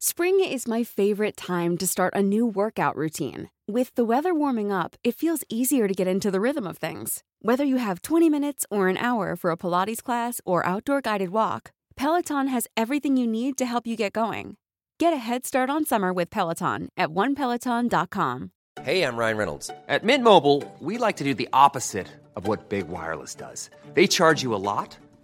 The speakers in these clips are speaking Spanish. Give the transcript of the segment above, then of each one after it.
Spring is my favorite time to start a new workout routine. With the weather warming up, it feels easier to get into the rhythm of things. Whether you have 20 minutes or an hour for a Pilates class or outdoor guided walk, Peloton has everything you need to help you get going. Get a head start on summer with Peloton at onepeloton.com. Hey, I'm Ryan Reynolds. At Mint Mobile, we like to do the opposite of what Big Wireless does. They charge you a lot,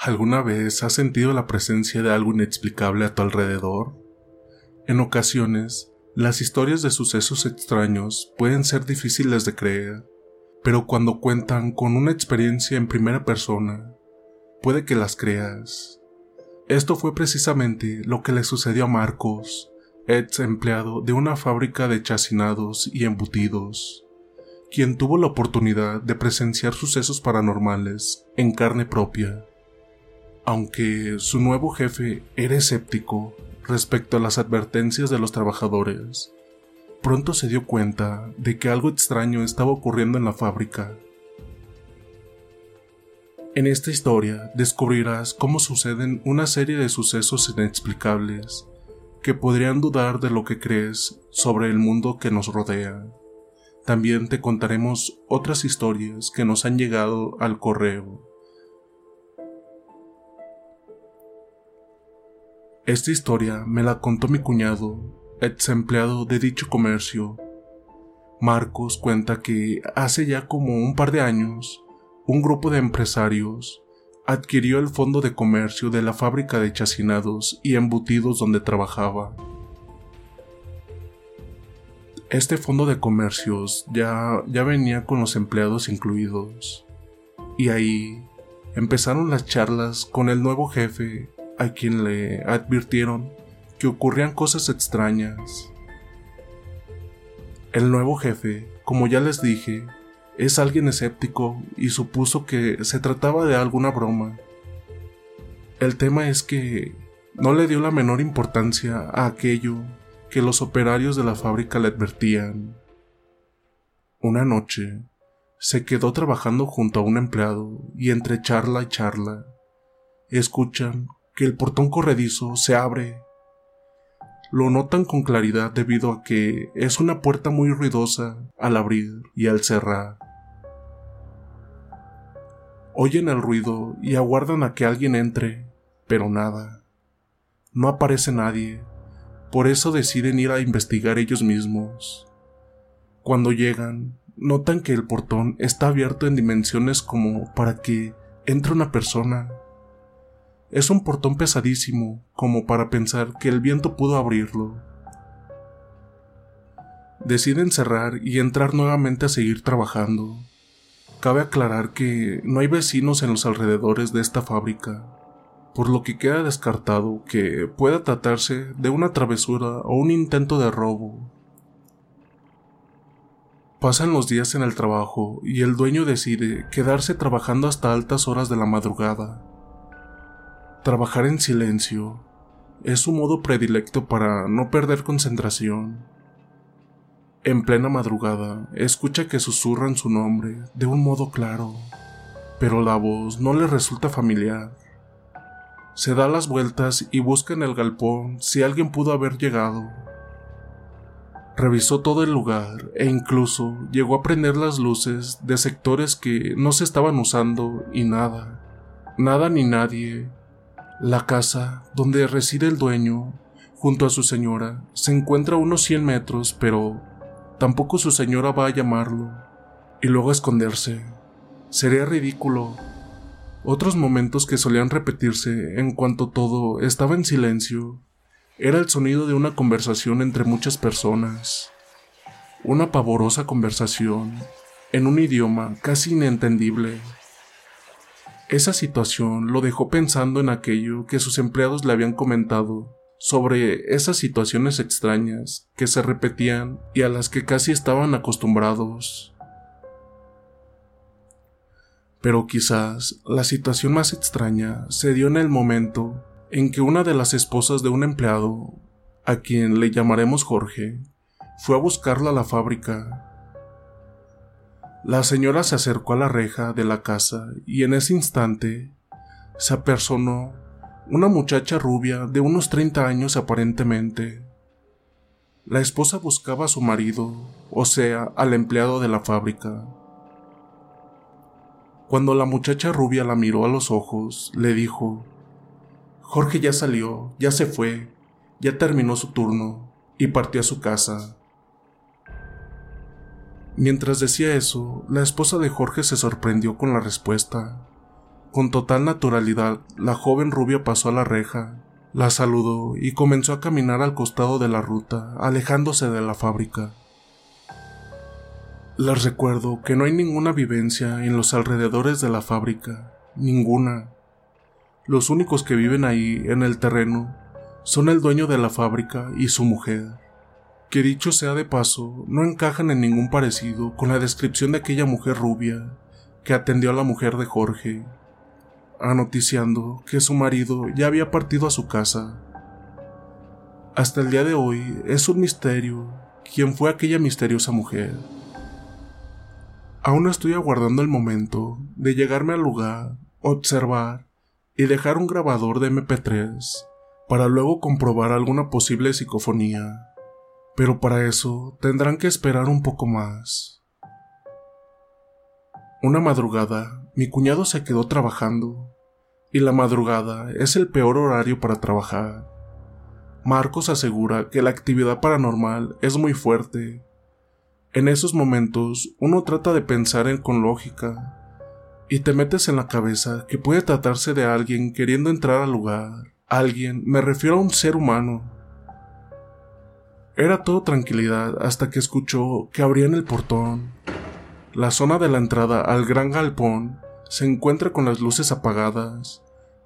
¿Alguna vez has sentido la presencia de algo inexplicable a tu alrededor? En ocasiones, las historias de sucesos extraños pueden ser difíciles de creer, pero cuando cuentan con una experiencia en primera persona, puede que las creas. Esto fue precisamente lo que le sucedió a Marcos, ex empleado de una fábrica de chacinados y embutidos, quien tuvo la oportunidad de presenciar sucesos paranormales en carne propia. Aunque su nuevo jefe era escéptico respecto a las advertencias de los trabajadores, pronto se dio cuenta de que algo extraño estaba ocurriendo en la fábrica. En esta historia descubrirás cómo suceden una serie de sucesos inexplicables que podrían dudar de lo que crees sobre el mundo que nos rodea. También te contaremos otras historias que nos han llegado al correo. Esta historia me la contó mi cuñado, ex empleado de dicho comercio. Marcos cuenta que hace ya como un par de años, un grupo de empresarios adquirió el fondo de comercio de la fábrica de chacinados y embutidos donde trabajaba. Este fondo de comercios ya, ya venía con los empleados incluidos. Y ahí empezaron las charlas con el nuevo jefe a quien le advirtieron que ocurrían cosas extrañas. El nuevo jefe, como ya les dije, es alguien escéptico y supuso que se trataba de alguna broma. El tema es que no le dio la menor importancia a aquello que los operarios de la fábrica le advertían. Una noche, se quedó trabajando junto a un empleado y entre charla y charla, escuchan que el portón corredizo se abre. Lo notan con claridad debido a que es una puerta muy ruidosa al abrir y al cerrar. Oyen el ruido y aguardan a que alguien entre, pero nada. No aparece nadie, por eso deciden ir a investigar ellos mismos. Cuando llegan, notan que el portón está abierto en dimensiones como para que entre una persona. Es un portón pesadísimo, como para pensar que el viento pudo abrirlo. Deciden cerrar y entrar nuevamente a seguir trabajando. Cabe aclarar que no hay vecinos en los alrededores de esta fábrica, por lo que queda descartado que pueda tratarse de una travesura o un intento de robo. Pasan los días en el trabajo y el dueño decide quedarse trabajando hasta altas horas de la madrugada. Trabajar en silencio es su modo predilecto para no perder concentración. En plena madrugada, escucha que susurran su nombre de un modo claro, pero la voz no le resulta familiar. Se da las vueltas y busca en el galpón si alguien pudo haber llegado. Revisó todo el lugar e incluso llegó a prender las luces de sectores que no se estaban usando y nada, nada ni nadie la casa donde reside el dueño, junto a su señora, se encuentra a unos 100 metros, pero tampoco su señora va a llamarlo y luego esconderse. Sería ridículo. Otros momentos que solían repetirse en cuanto todo estaba en silencio era el sonido de una conversación entre muchas personas. Una pavorosa conversación en un idioma casi inentendible. Esa situación lo dejó pensando en aquello que sus empleados le habían comentado sobre esas situaciones extrañas que se repetían y a las que casi estaban acostumbrados. Pero quizás la situación más extraña se dio en el momento en que una de las esposas de un empleado, a quien le llamaremos Jorge, fue a buscarla a la fábrica. La señora se acercó a la reja de la casa y en ese instante se apersonó una muchacha rubia de unos 30 años aparentemente. La esposa buscaba a su marido, o sea, al empleado de la fábrica. Cuando la muchacha rubia la miró a los ojos, le dijo, Jorge ya salió, ya se fue, ya terminó su turno y partió a su casa. Mientras decía eso, la esposa de Jorge se sorprendió con la respuesta. Con total naturalidad, la joven rubia pasó a la reja, la saludó y comenzó a caminar al costado de la ruta, alejándose de la fábrica. Les recuerdo que no hay ninguna vivencia en los alrededores de la fábrica, ninguna. Los únicos que viven ahí, en el terreno, son el dueño de la fábrica y su mujer, que dicho sea de paso, no encajan en ningún parecido con la descripción de aquella mujer rubia que atendió a la mujer de Jorge anoticiando que su marido ya había partido a su casa. Hasta el día de hoy es un misterio quién fue aquella misteriosa mujer. Aún estoy aguardando el momento de llegarme al lugar, observar y dejar un grabador de MP3 para luego comprobar alguna posible psicofonía. Pero para eso tendrán que esperar un poco más. Una madrugada, mi cuñado se quedó trabajando, y la madrugada es el peor horario para trabajar. Marcos asegura que la actividad paranormal es muy fuerte. En esos momentos uno trata de pensar en con lógica, y te metes en la cabeza que puede tratarse de alguien queriendo entrar al lugar. Alguien, me refiero a un ser humano. Era todo tranquilidad hasta que escuchó que abrían el portón la zona de la entrada al gran galpón se encuentra con las luces apagadas.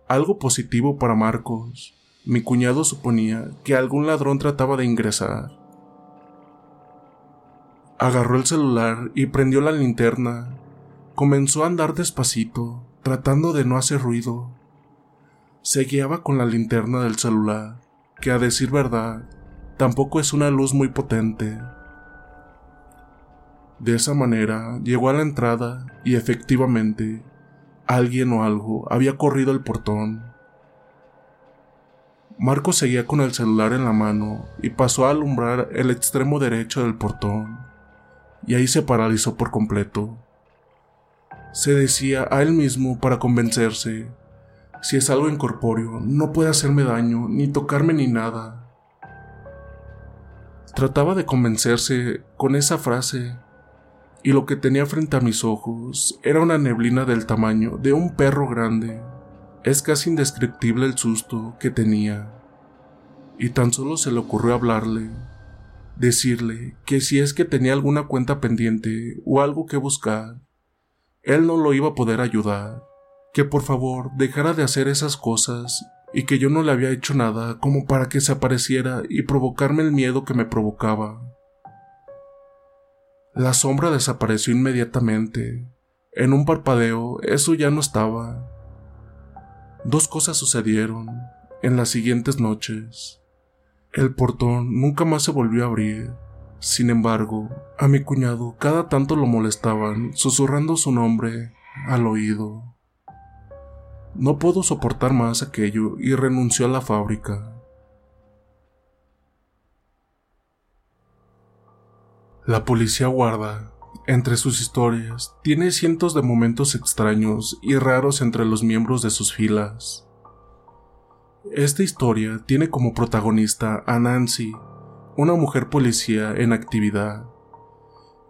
Algo positivo para Marcos. Mi cuñado suponía que algún ladrón trataba de ingresar. Agarró el celular y prendió la linterna. Comenzó a andar despacito, tratando de no hacer ruido. Se guiaba con la linterna del celular, que a decir verdad, tampoco es una luz muy potente. De esa manera llegó a la entrada y efectivamente alguien o algo había corrido el portón. Marco seguía con el celular en la mano y pasó a alumbrar el extremo derecho del portón, y ahí se paralizó por completo. Se decía a él mismo para convencerse, si es algo incorpóreo, no puede hacerme daño, ni tocarme ni nada. Trataba de convencerse con esa frase, y lo que tenía frente a mis ojos era una neblina del tamaño de un perro grande. Es casi indescriptible el susto que tenía. Y tan solo se le ocurrió hablarle, decirle que si es que tenía alguna cuenta pendiente o algo que buscar, él no lo iba a poder ayudar, que por favor dejara de hacer esas cosas y que yo no le había hecho nada como para que se apareciera y provocarme el miedo que me provocaba. La sombra desapareció inmediatamente. En un parpadeo eso ya no estaba. Dos cosas sucedieron en las siguientes noches. El portón nunca más se volvió a abrir. Sin embargo, a mi cuñado cada tanto lo molestaban, susurrando su nombre al oído. No pudo soportar más aquello y renunció a la fábrica. La policía guarda, entre sus historias, tiene cientos de momentos extraños y raros entre los miembros de sus filas. Esta historia tiene como protagonista a Nancy, una mujer policía en actividad,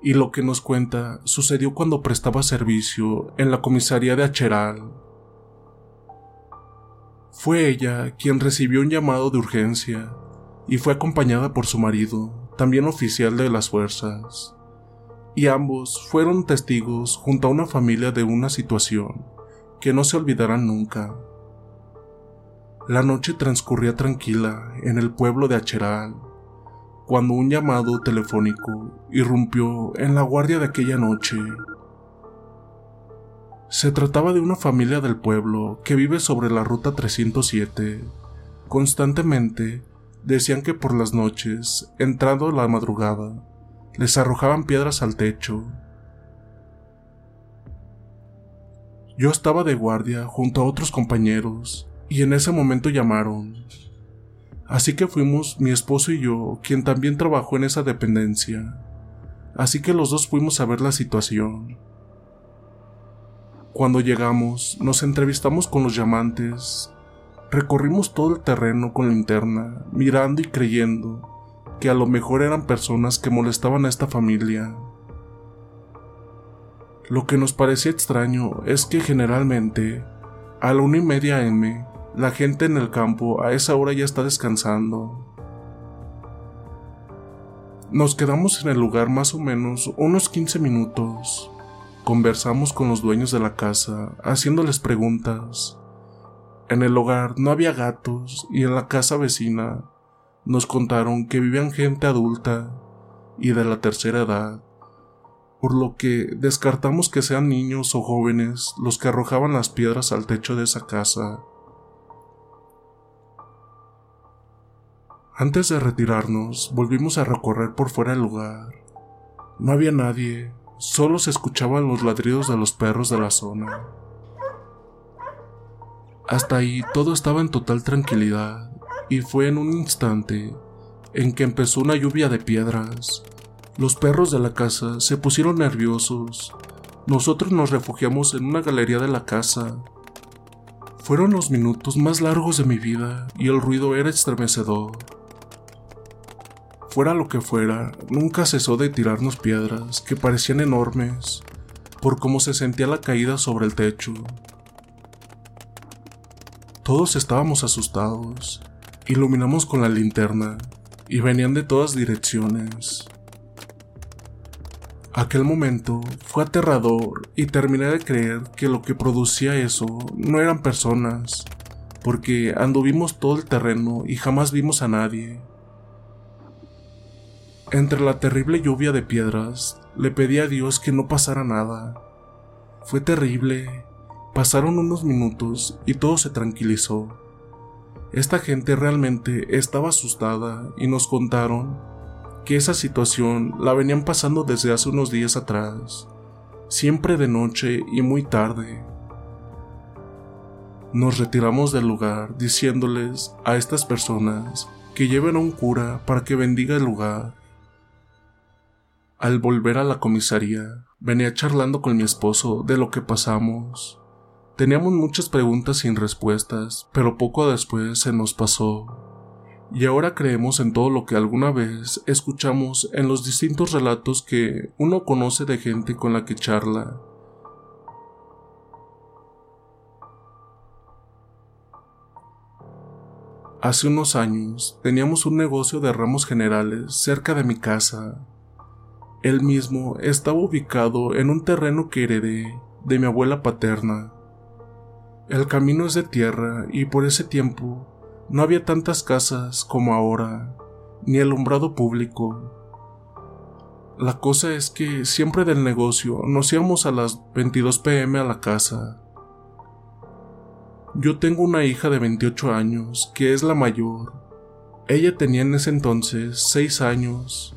y lo que nos cuenta sucedió cuando prestaba servicio en la comisaría de Acheral. Fue ella quien recibió un llamado de urgencia y fue acompañada por su marido, también oficial de las fuerzas, y ambos fueron testigos junto a una familia de una situación que no se olvidarán nunca. La noche transcurría tranquila en el pueblo de Acheral, cuando un llamado telefónico irrumpió en la guardia de aquella noche. Se trataba de una familia del pueblo que vive sobre la ruta 307. Constantemente decían que por las noches, entrando la madrugada, les arrojaban piedras al techo. Yo estaba de guardia junto a otros compañeros y en ese momento llamaron. Así que fuimos mi esposo y yo, quien también trabajó en esa dependencia. Así que los dos fuimos a ver la situación. Cuando llegamos, nos entrevistamos con los llamantes. Recorrimos todo el terreno con linterna, mirando y creyendo que a lo mejor eran personas que molestaban a esta familia. Lo que nos parecía extraño es que generalmente, a la una y media M, la gente en el campo a esa hora ya está descansando. Nos quedamos en el lugar más o menos unos 15 minutos. Conversamos con los dueños de la casa, haciéndoles preguntas. En el hogar no había gatos y en la casa vecina nos contaron que vivían gente adulta y de la tercera edad, por lo que descartamos que sean niños o jóvenes los que arrojaban las piedras al techo de esa casa. Antes de retirarnos, volvimos a recorrer por fuera del lugar. No había nadie, solo se escuchaban los ladridos de los perros de la zona. Hasta ahí todo estaba en total tranquilidad, y fue en un instante en que empezó una lluvia de piedras. Los perros de la casa se pusieron nerviosos. Nosotros nos refugiamos en una galería de la casa. Fueron los minutos más largos de mi vida y el ruido era estremecedor. Fuera lo que fuera, nunca cesó de tirarnos piedras que parecían enormes por cómo se sentía la caída sobre el techo. Todos estábamos asustados. Iluminamos con la linterna y venían de todas direcciones. Aquel momento fue aterrador y terminé de creer que lo que producía eso no eran personas, porque anduvimos todo el terreno y jamás vimos a nadie. Entre la terrible lluvia de piedras, le pedí a Dios que no pasara nada. Fue terrible. Pasaron unos minutos y todo se tranquilizó. Esta gente realmente estaba asustada y nos contaron que esa situación la venían pasando desde hace unos días atrás, siempre de noche y muy tarde. Nos retiramos del lugar diciéndoles a estas personas que lleven a un cura para que bendiga el lugar al volver a la comisaría, venía charlando con mi esposo de lo que pasamos. Teníamos muchas preguntas sin respuestas, pero poco después se nos pasó. Y ahora creemos en todo lo que alguna vez escuchamos en los distintos relatos que uno conoce de gente con la que charla. Hace unos años teníamos un negocio de ramos generales cerca de mi casa él mismo estaba ubicado en un terreno que heredé de mi abuela paterna. El camino es de tierra y por ese tiempo no había tantas casas como ahora, ni alumbrado público. La cosa es que siempre del negocio nos íbamos a las 22 pm a la casa. Yo tengo una hija de 28 años, que es la mayor. Ella tenía en ese entonces 6 años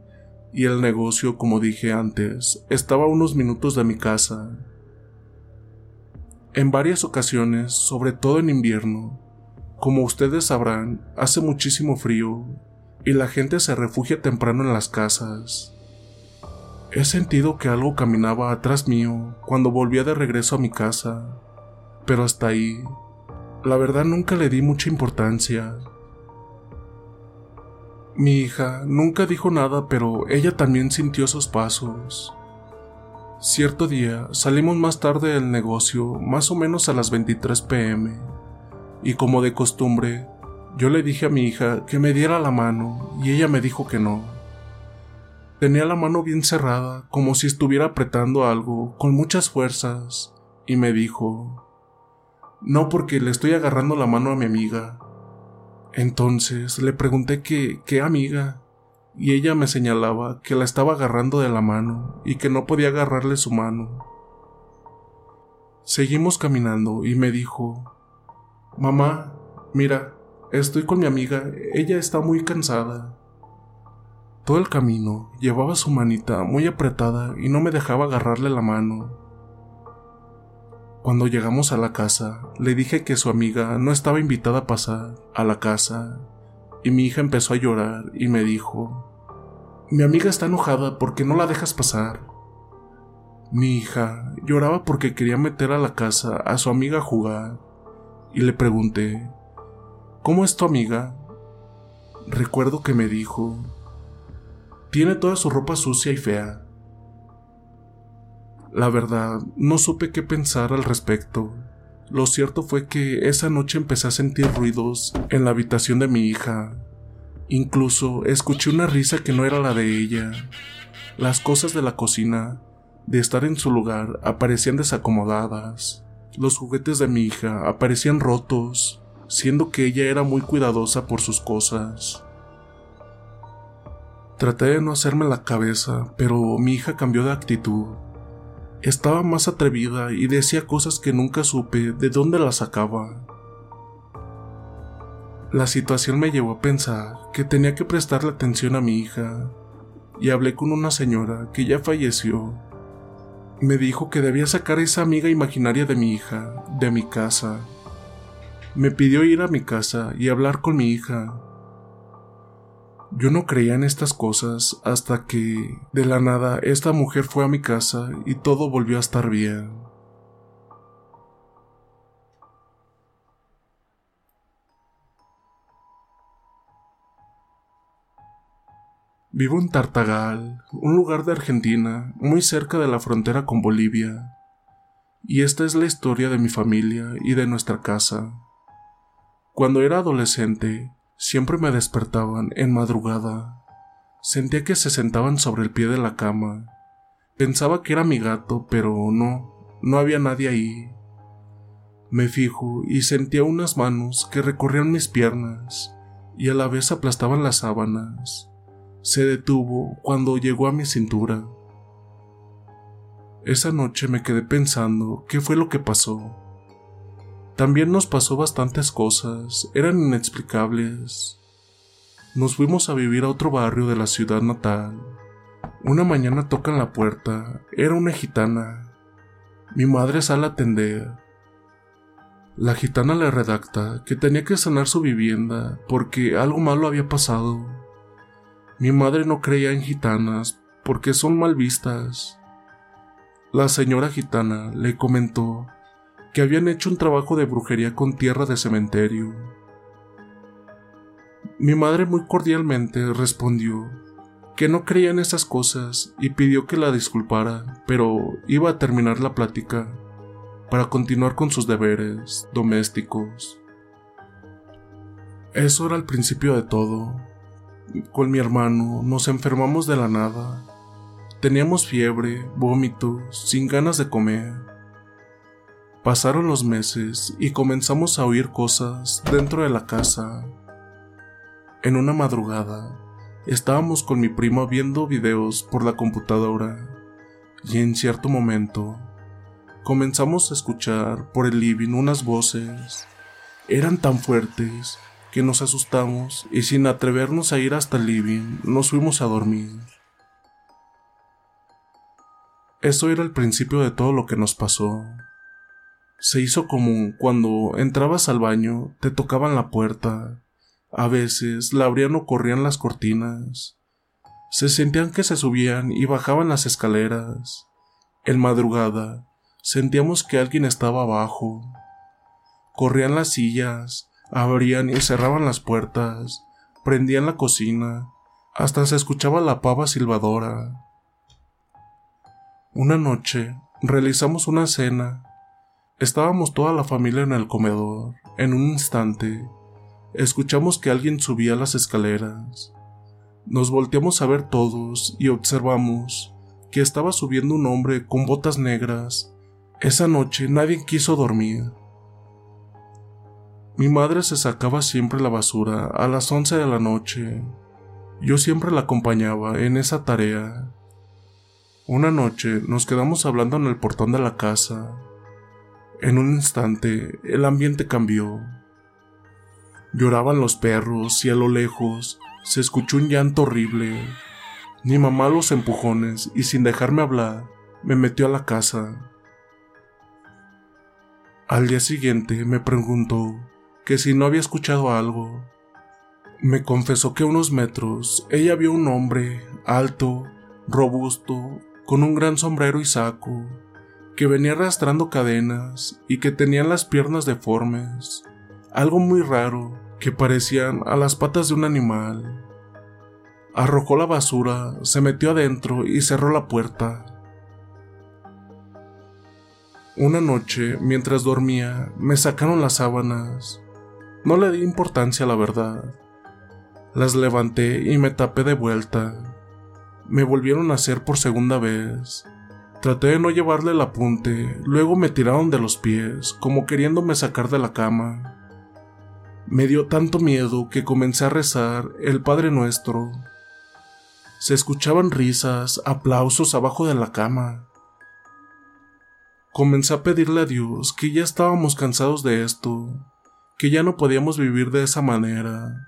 Y el negocio, como dije antes, estaba a unos minutos de mi casa. En varias ocasiones, sobre todo en invierno, como ustedes sabrán, hace muchísimo frío y la gente se refugia temprano en las casas. He sentido que algo caminaba atrás mío cuando volvía de regreso a mi casa, pero hasta ahí, la verdad nunca le di mucha importancia. Mi hija nunca dijo nada, pero ella también sintió esos pasos. Cierto día salimos más tarde del negocio, más o menos a las 23 pm, y como de costumbre, yo le dije a mi hija que me diera la mano y ella me dijo que no. Tenía la mano bien cerrada, como si estuviera apretando algo, con muchas fuerzas, y me dijo, no porque le estoy agarrando la mano a mi amiga. Entonces le pregunté que, qué amiga, y ella me señalaba que la estaba agarrando de la mano y que no podía agarrarle su mano. Seguimos caminando y me dijo, Mamá, mira, estoy con mi amiga, ella está muy cansada. Todo el camino llevaba su manita muy apretada y no me dejaba agarrarle la mano. Cuando llegamos a la casa, le dije que su amiga no estaba invitada a pasar a la casa, y mi hija empezó a llorar y me dijo, mi amiga está enojada porque no la dejas pasar. Mi hija lloraba porque quería meter a la casa a su amiga a jugar, y le pregunté, ¿Cómo es tu amiga? Recuerdo que me dijo, tiene toda su ropa sucia y fea. La verdad, no supe qué pensar al respecto. Lo cierto fue que esa noche empecé a sentir ruidos en la habitación de mi hija. Incluso escuché una risa que no era la de ella. Las cosas de la cocina, de estar en su lugar, aparecían desacomodadas. Los juguetes de mi hija aparecían rotos, siendo que ella era muy cuidadosa por sus cosas. Traté de no hacerme la cabeza, pero mi hija cambió de actitud. Estaba más atrevida y decía cosas que nunca supe de dónde las sacaba. La situación me llevó a pensar que tenía que prestarle atención a mi hija y hablé con una señora que ya falleció. Me dijo que debía sacar a esa amiga imaginaria de mi hija de mi casa. Me pidió ir a mi casa y hablar con mi hija. Yo no creía en estas cosas hasta que, de la nada, esta mujer fue a mi casa y todo volvió a estar bien. Vivo en Tartagal, un lugar de Argentina, muy cerca de la frontera con Bolivia. Y esta es la historia de mi familia y de nuestra casa. Cuando era adolescente, siempre me despertaban en madrugada. Sentía que se sentaban sobre el pie de la cama. Pensaba que era mi gato, pero no, no había nadie ahí. Me fijo y sentía unas manos que recorrían mis piernas y a la vez aplastaban las sábanas se detuvo cuando llegó a mi cintura. Esa noche me quedé pensando qué fue lo que pasó. También nos pasó bastantes cosas, eran inexplicables. Nos fuimos a vivir a otro barrio de la ciudad natal. Una mañana tocan la puerta, era una gitana. Mi madre sale a atender. La gitana le redacta que tenía que sanar su vivienda porque algo malo había pasado. Mi madre no creía en gitanas porque son mal vistas. La señora gitana le comentó que habían hecho un trabajo de brujería con tierra de cementerio. Mi madre muy cordialmente respondió que no creía en esas cosas y pidió que la disculpara, pero iba a terminar la plática para continuar con sus deberes domésticos. Eso era el principio de todo con mi hermano nos enfermamos de la nada. Teníamos fiebre, vómitos, sin ganas de comer. Pasaron los meses y comenzamos a oír cosas dentro de la casa. En una madrugada, estábamos con mi primo viendo videos por la computadora y en cierto momento comenzamos a escuchar por el living unas voces. Eran tan fuertes que nos asustamos y sin atrevernos a ir hasta el living nos fuimos a dormir. Eso era el principio de todo lo que nos pasó. Se hizo común cuando entrabas al baño, te tocaban la puerta, a veces la abrían o corrían las cortinas, se sentían que se subían y bajaban las escaleras. En madrugada, sentíamos que alguien estaba abajo. Corrían las sillas, Abrían y cerraban las puertas, prendían la cocina, hasta se escuchaba la pava silbadora. Una noche realizamos una cena. Estábamos toda la familia en el comedor. En un instante, escuchamos que alguien subía las escaleras. Nos volteamos a ver todos y observamos que estaba subiendo un hombre con botas negras. Esa noche nadie quiso dormir. Mi madre se sacaba siempre la basura a las once de la noche. Yo siempre la acompañaba en esa tarea. Una noche nos quedamos hablando en el portón de la casa. En un instante el ambiente cambió. Lloraban los perros y a lo lejos se escuchó un llanto horrible. Mi mamá los empujones y sin dejarme hablar me metió a la casa. Al día siguiente me preguntó que si no había escuchado algo. Me confesó que a unos metros ella vio un hombre alto, robusto, con un gran sombrero y saco, que venía arrastrando cadenas y que tenía las piernas deformes, algo muy raro, que parecían a las patas de un animal. Arrojó la basura, se metió adentro y cerró la puerta. Una noche, mientras dormía, me sacaron las sábanas no le di importancia la verdad. Las levanté y me tapé de vuelta. Me volvieron a hacer por segunda vez. Traté de no llevarle el apunte, luego me tiraron de los pies, como queriéndome sacar de la cama. Me dio tanto miedo que comencé a rezar el Padre Nuestro. Se escuchaban risas, aplausos abajo de la cama. Comencé a pedirle a Dios que ya estábamos cansados de esto, que ya no podíamos vivir de esa manera.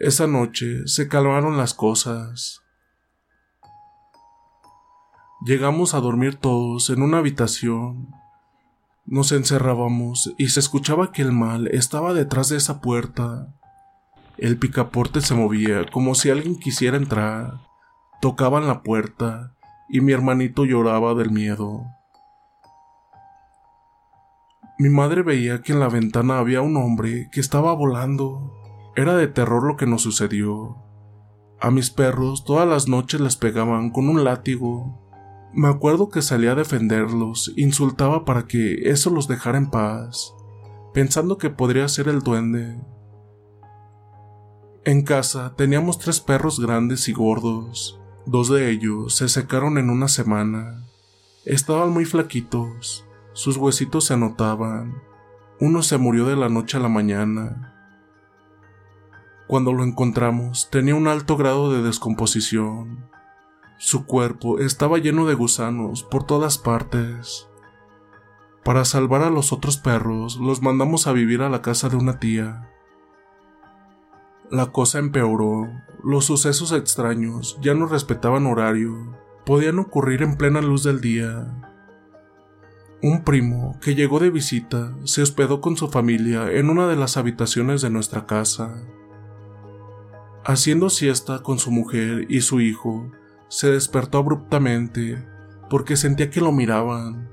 Esa noche se calmaron las cosas. Llegamos a dormir todos en una habitación. Nos encerrábamos y se escuchaba que el mal estaba detrás de esa puerta. El picaporte se movía como si alguien quisiera entrar. Tocaban la puerta y mi hermanito lloraba del miedo. Mi madre veía que en la ventana había un hombre que estaba volando. Era de terror lo que nos sucedió. A mis perros todas las noches les pegaban con un látigo. Me acuerdo que salía a defenderlos, insultaba para que eso los dejara en paz, pensando que podría ser el duende. En casa teníamos tres perros grandes y gordos. Dos de ellos se secaron en una semana. Estaban muy flaquitos. Sus huesitos se notaban. Uno se murió de la noche a la mañana. Cuando lo encontramos, tenía un alto grado de descomposición. Su cuerpo estaba lleno de gusanos por todas partes. Para salvar a los otros perros, los mandamos a vivir a la casa de una tía. La cosa empeoró. Los sucesos extraños ya no respetaban horario. Podían ocurrir en plena luz del día. Un primo que llegó de visita se hospedó con su familia en una de las habitaciones de nuestra casa. Haciendo siesta con su mujer y su hijo, se despertó abruptamente porque sentía que lo miraban.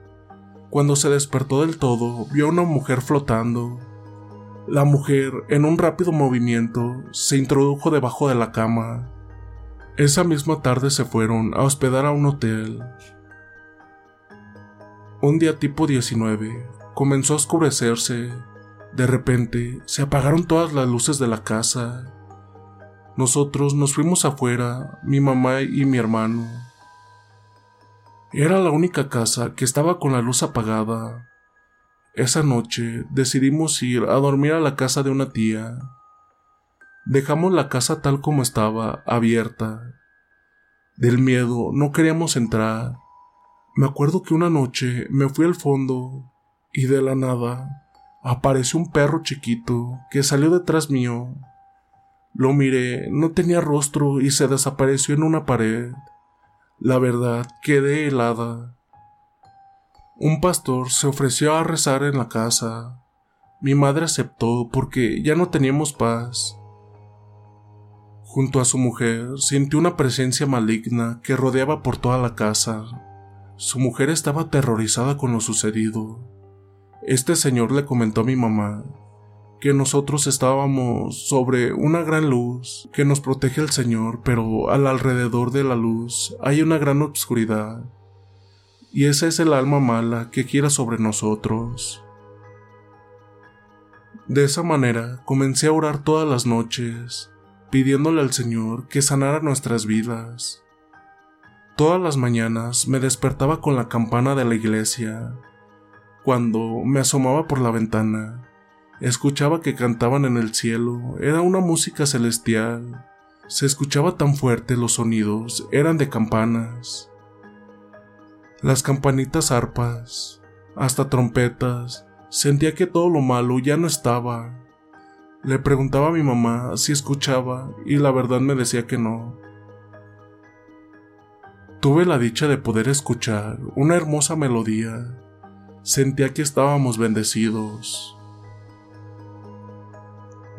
Cuando se despertó del todo, vio a una mujer flotando. La mujer, en un rápido movimiento, se introdujo debajo de la cama. Esa misma tarde se fueron a hospedar a un hotel. Un día tipo 19, comenzó a oscurecerse. De repente, se apagaron todas las luces de la casa. Nosotros nos fuimos afuera, mi mamá y mi hermano. Era la única casa que estaba con la luz apagada. Esa noche decidimos ir a dormir a la casa de una tía. Dejamos la casa tal como estaba, abierta. Del miedo no queríamos entrar. Me acuerdo que una noche me fui al fondo y de la nada apareció un perro chiquito que salió detrás mío. Lo miré, no tenía rostro y se desapareció en una pared. La verdad, quedé helada. Un pastor se ofreció a rezar en la casa. Mi madre aceptó porque ya no teníamos paz. Junto a su mujer sintió una presencia maligna que rodeaba por toda la casa. Su mujer estaba aterrorizada con lo sucedido. Este señor le comentó a mi mamá que nosotros estábamos sobre una gran luz que nos protege el Señor, pero al alrededor de la luz hay una gran obscuridad. Y esa es el alma mala que quiera sobre nosotros. De esa manera comencé a orar todas las noches, pidiéndole al Señor que sanara nuestras vidas. Todas las mañanas me despertaba con la campana de la iglesia. Cuando me asomaba por la ventana, escuchaba que cantaban en el cielo, era una música celestial. Se escuchaba tan fuerte los sonidos, eran de campanas. Las campanitas arpas, hasta trompetas, sentía que todo lo malo ya no estaba. Le preguntaba a mi mamá si escuchaba y la verdad me decía que no. Tuve la dicha de poder escuchar una hermosa melodía. Sentía que estábamos bendecidos.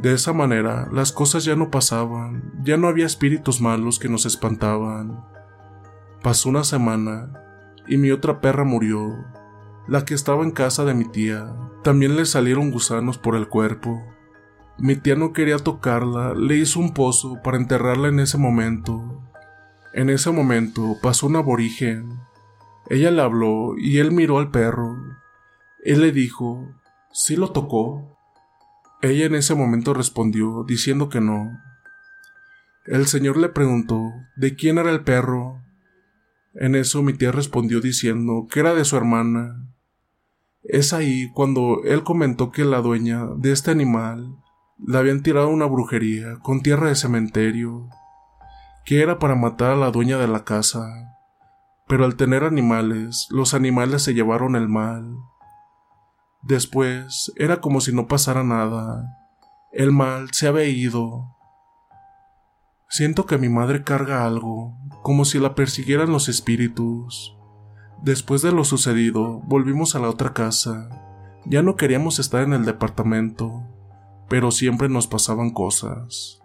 De esa manera, las cosas ya no pasaban, ya no había espíritus malos que nos espantaban. Pasó una semana y mi otra perra murió, la que estaba en casa de mi tía. También le salieron gusanos por el cuerpo. Mi tía no quería tocarla, le hizo un pozo para enterrarla en ese momento. En ese momento pasó un aborigen. Ella le habló y él miró al perro. Él le dijo, ¿sí lo tocó? Ella en ese momento respondió diciendo que no. El señor le preguntó de quién era el perro. En eso mi tía respondió diciendo que era de su hermana. Es ahí cuando él comentó que la dueña de este animal le habían tirado una brujería con tierra de cementerio que era para matar a la dueña de la casa. Pero al tener animales, los animales se llevaron el mal. Después era como si no pasara nada. El mal se había ido. Siento que mi madre carga algo, como si la persiguieran los espíritus. Después de lo sucedido, volvimos a la otra casa. Ya no queríamos estar en el departamento, pero siempre nos pasaban cosas.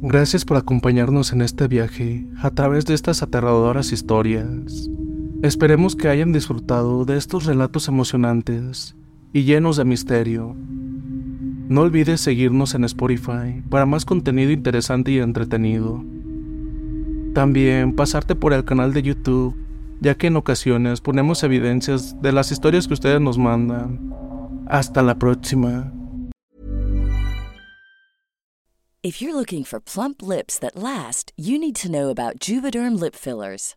Gracias por acompañarnos en este viaje a través de estas aterradoras historias. Esperemos que hayan disfrutado de estos relatos emocionantes y llenos de misterio. No olvides seguirnos en Spotify para más contenido interesante y entretenido. También pasarte por el canal de YouTube, ya que en ocasiones ponemos evidencias de las historias que ustedes nos mandan. Hasta la próxima. Lip fillers.